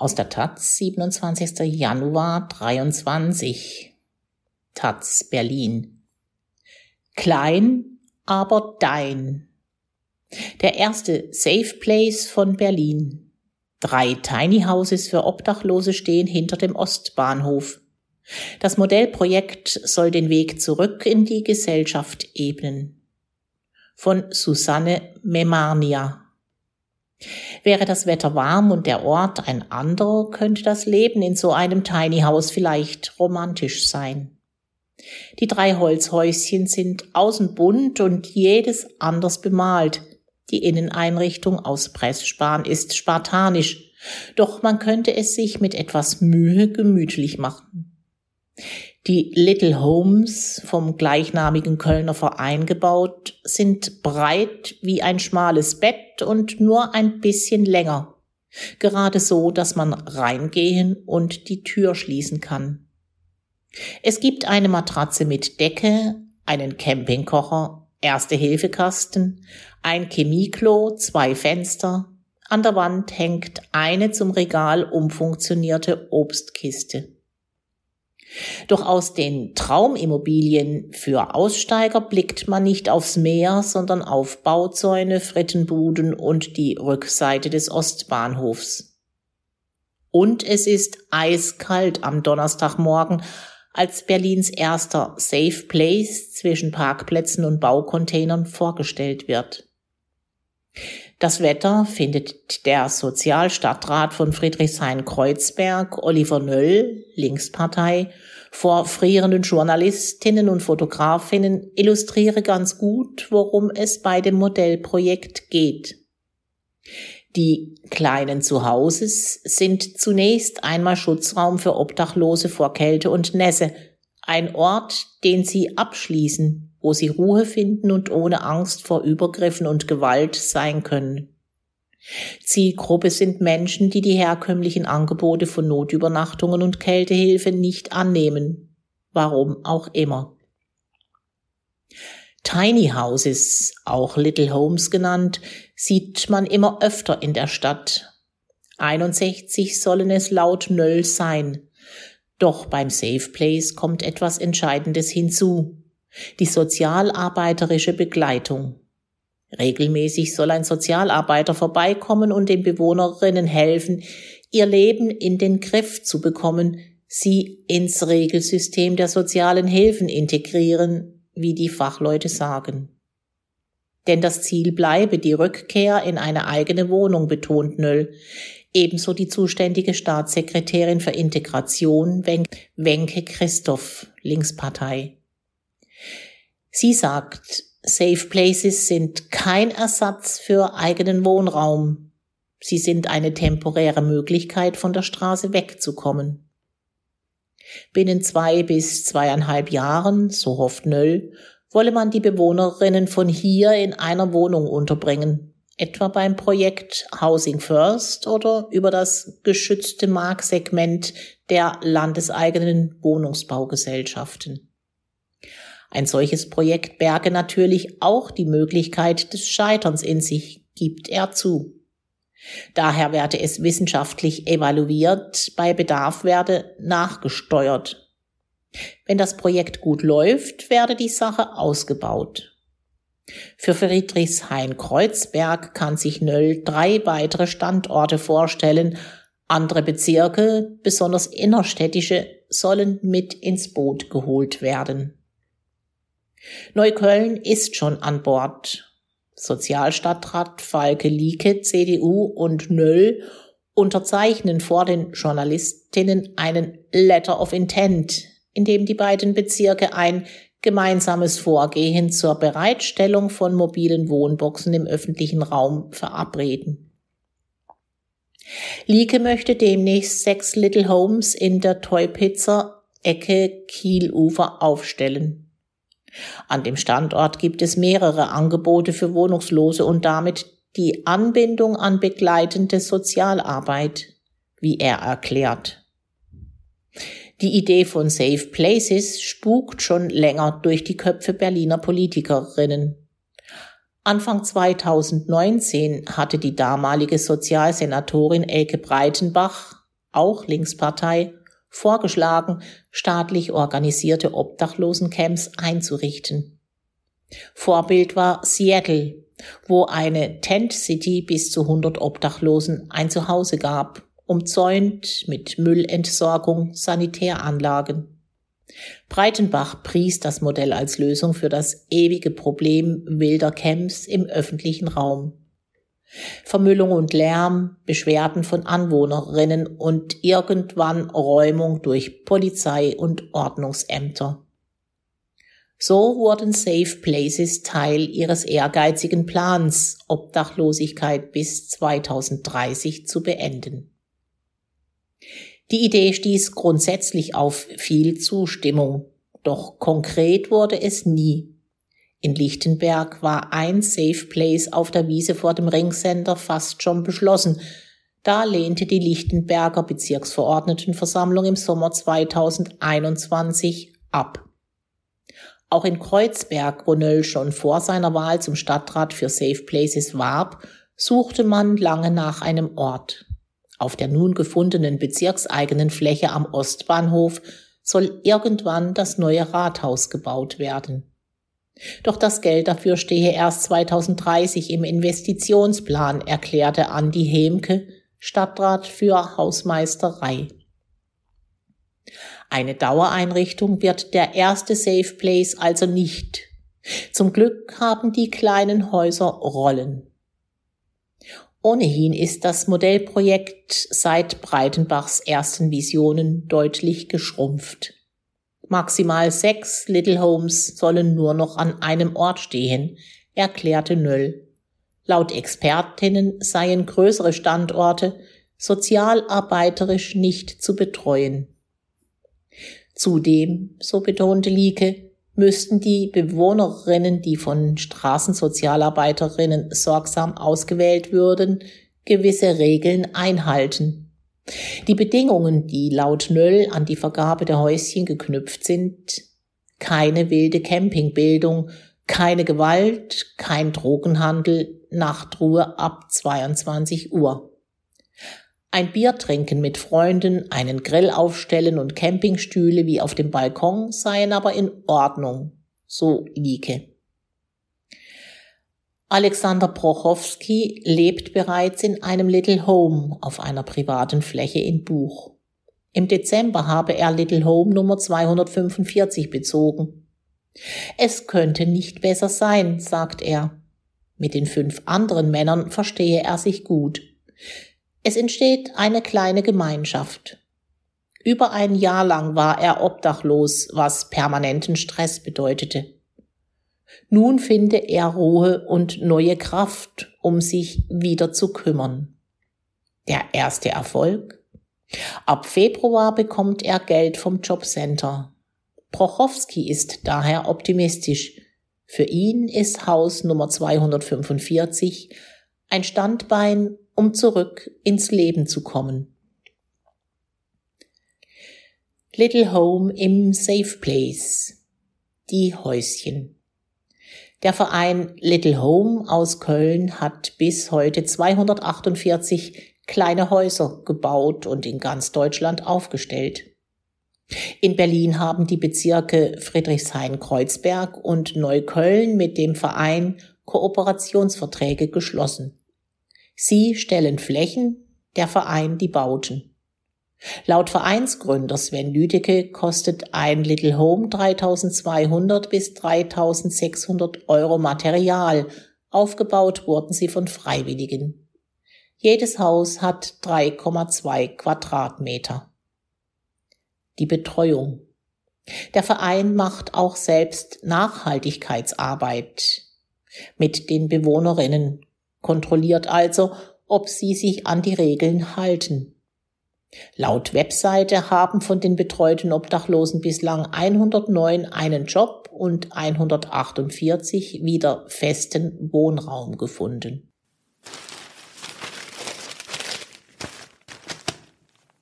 Aus der Taz, 27. Januar 23. Taz, Berlin. Klein, aber dein. Der erste Safe Place von Berlin. Drei Tiny Houses für Obdachlose stehen hinter dem Ostbahnhof. Das Modellprojekt soll den Weg zurück in die Gesellschaft ebnen. Von Susanne Memarnia. Wäre das Wetter warm und der Ort ein anderer, könnte das Leben in so einem Tiny House vielleicht romantisch sein. Die drei Holzhäuschen sind außen bunt und jedes anders bemalt. Die Inneneinrichtung aus Pressspan ist spartanisch, doch man könnte es sich mit etwas Mühe gemütlich machen. Die Little Homes vom gleichnamigen Kölner Verein gebaut sind breit wie ein schmales Bett und nur ein bisschen länger. Gerade so, dass man reingehen und die Tür schließen kann. Es gibt eine Matratze mit Decke, einen Campingkocher, Erste-Hilfe-Kasten, ein Chemieklo, zwei Fenster. An der Wand hängt eine zum Regal umfunktionierte Obstkiste. Doch aus den Traumimmobilien für Aussteiger blickt man nicht aufs Meer, sondern auf Bauzäune, Frittenbuden und die Rückseite des Ostbahnhofs. Und es ist eiskalt am Donnerstagmorgen, als Berlins erster Safe Place zwischen Parkplätzen und Baucontainern vorgestellt wird. Das Wetter findet der Sozialstadtrat von Friedrichshain-Kreuzberg, Oliver Nöll, Linkspartei, vor frierenden Journalistinnen und Fotografinnen illustriere ganz gut, worum es bei dem Modellprojekt geht. Die kleinen Zuhauses sind zunächst einmal Schutzraum für Obdachlose vor Kälte und Nässe, ein Ort, den sie abschließen, wo sie Ruhe finden und ohne Angst vor Übergriffen und Gewalt sein können. Zielgruppe sind Menschen, die die herkömmlichen Angebote von Notübernachtungen und Kältehilfe nicht annehmen. Warum auch immer. Tiny Houses, auch Little Homes genannt, sieht man immer öfter in der Stadt. 61 sollen es laut Nöll sein. Doch beim Safe Place kommt etwas Entscheidendes hinzu die sozialarbeiterische Begleitung. Regelmäßig soll ein Sozialarbeiter vorbeikommen und den Bewohnerinnen helfen, ihr Leben in den Griff zu bekommen, sie ins Regelsystem der sozialen Hilfen integrieren, wie die Fachleute sagen. Denn das Ziel bleibe die Rückkehr in eine eigene Wohnung, betont Nöll. Ebenso die zuständige Staatssekretärin für Integration, Wenke Christoph, Linkspartei. Sie sagt, Safe Places sind kein Ersatz für eigenen Wohnraum. Sie sind eine temporäre Möglichkeit, von der Straße wegzukommen. Binnen zwei bis zweieinhalb Jahren, so hofft Nöll, wolle man die Bewohnerinnen von hier in einer Wohnung unterbringen, etwa beim Projekt Housing First oder über das geschützte Marktsegment der landeseigenen Wohnungsbaugesellschaften. Ein solches Projekt berge natürlich auch die Möglichkeit des Scheiterns in sich, gibt er zu. Daher werde es wissenschaftlich evaluiert, bei Bedarf werde nachgesteuert. Wenn das Projekt gut läuft, werde die Sache ausgebaut. Für Friedrichshain-Kreuzberg kann sich Nöll drei weitere Standorte vorstellen. Andere Bezirke, besonders innerstädtische, sollen mit ins Boot geholt werden. Neukölln ist schon an Bord. Sozialstadtrat Falke Lieke, CDU und Nöll unterzeichnen vor den Journalistinnen einen Letter of Intent, in dem die beiden Bezirke ein gemeinsames Vorgehen zur Bereitstellung von mobilen Wohnboxen im öffentlichen Raum verabreden. Lieke möchte demnächst sechs Little Homes in der Toypizza Ecke Kielufer aufstellen. An dem Standort gibt es mehrere Angebote für Wohnungslose und damit die Anbindung an begleitende Sozialarbeit, wie er erklärt. Die Idee von Safe Places spukt schon länger durch die Köpfe Berliner Politikerinnen. Anfang 2019 hatte die damalige Sozialsenatorin Elke Breitenbach auch Linkspartei, vorgeschlagen, staatlich organisierte Obdachlosencamps einzurichten. Vorbild war Seattle, wo eine Tent City bis zu 100 Obdachlosen ein Zuhause gab, umzäunt mit Müllentsorgung, Sanitäranlagen. Breitenbach pries das Modell als Lösung für das ewige Problem wilder Camps im öffentlichen Raum. Vermüllung und Lärm, Beschwerden von Anwohnerinnen und irgendwann Räumung durch Polizei und Ordnungsämter. So wurden Safe Places Teil ihres ehrgeizigen Plans, Obdachlosigkeit bis 2030 zu beenden. Die Idee stieß grundsätzlich auf viel Zustimmung, doch konkret wurde es nie. In Lichtenberg war ein Safe Place auf der Wiese vor dem Ringcenter fast schon beschlossen. Da lehnte die Lichtenberger Bezirksverordnetenversammlung im Sommer 2021 ab. Auch in Kreuzberg, wo Nöll schon vor seiner Wahl zum Stadtrat für Safe Places warb, suchte man lange nach einem Ort. Auf der nun gefundenen bezirkseigenen Fläche am Ostbahnhof soll irgendwann das neue Rathaus gebaut werden. Doch das Geld dafür stehe erst 2030 im Investitionsplan, erklärte Andi Hemke, Stadtrat für Hausmeisterei. Eine Dauereinrichtung wird der erste Safe Place also nicht. Zum Glück haben die kleinen Häuser Rollen. Ohnehin ist das Modellprojekt seit Breitenbachs ersten Visionen deutlich geschrumpft. Maximal sechs Little Homes sollen nur noch an einem Ort stehen, erklärte Nöll. Laut Expertinnen seien größere Standorte sozialarbeiterisch nicht zu betreuen. Zudem, so betonte Lieke, müssten die Bewohnerinnen, die von Straßensozialarbeiterinnen sorgsam ausgewählt würden, gewisse Regeln einhalten. Die Bedingungen, die laut Nöll an die Vergabe der Häuschen geknüpft sind, keine wilde Campingbildung, keine Gewalt, kein Drogenhandel, Nachtruhe ab 22 Uhr. Ein Bier trinken mit Freunden, einen Grill aufstellen und Campingstühle wie auf dem Balkon seien aber in Ordnung, so Lieke. Alexander Prochowski lebt bereits in einem Little Home auf einer privaten Fläche in Buch. Im Dezember habe er Little Home Nummer 245 bezogen. Es könnte nicht besser sein, sagt er. Mit den fünf anderen Männern verstehe er sich gut. Es entsteht eine kleine Gemeinschaft. Über ein Jahr lang war er obdachlos, was permanenten Stress bedeutete. Nun finde er Ruhe und neue Kraft, um sich wieder zu kümmern. Der erste Erfolg? Ab Februar bekommt er Geld vom Jobcenter. Prochowski ist daher optimistisch. Für ihn ist Haus Nummer 245 ein Standbein, um zurück ins Leben zu kommen. Little Home im Safe Place. Die Häuschen. Der Verein Little Home aus Köln hat bis heute 248 kleine Häuser gebaut und in ganz Deutschland aufgestellt. In Berlin haben die Bezirke Friedrichshain-Kreuzberg und Neukölln mit dem Verein Kooperationsverträge geschlossen. Sie stellen Flächen, der Verein die Bauten. Laut Vereinsgründer Sven Lüdecke kostet ein Little Home 3200 bis 3600 Euro Material. Aufgebaut wurden sie von Freiwilligen. Jedes Haus hat 3,2 Quadratmeter. Die Betreuung. Der Verein macht auch selbst Nachhaltigkeitsarbeit mit den Bewohnerinnen, kontrolliert also, ob sie sich an die Regeln halten. Laut Webseite haben von den betreuten Obdachlosen bislang 109 einen Job und 148 wieder festen Wohnraum gefunden.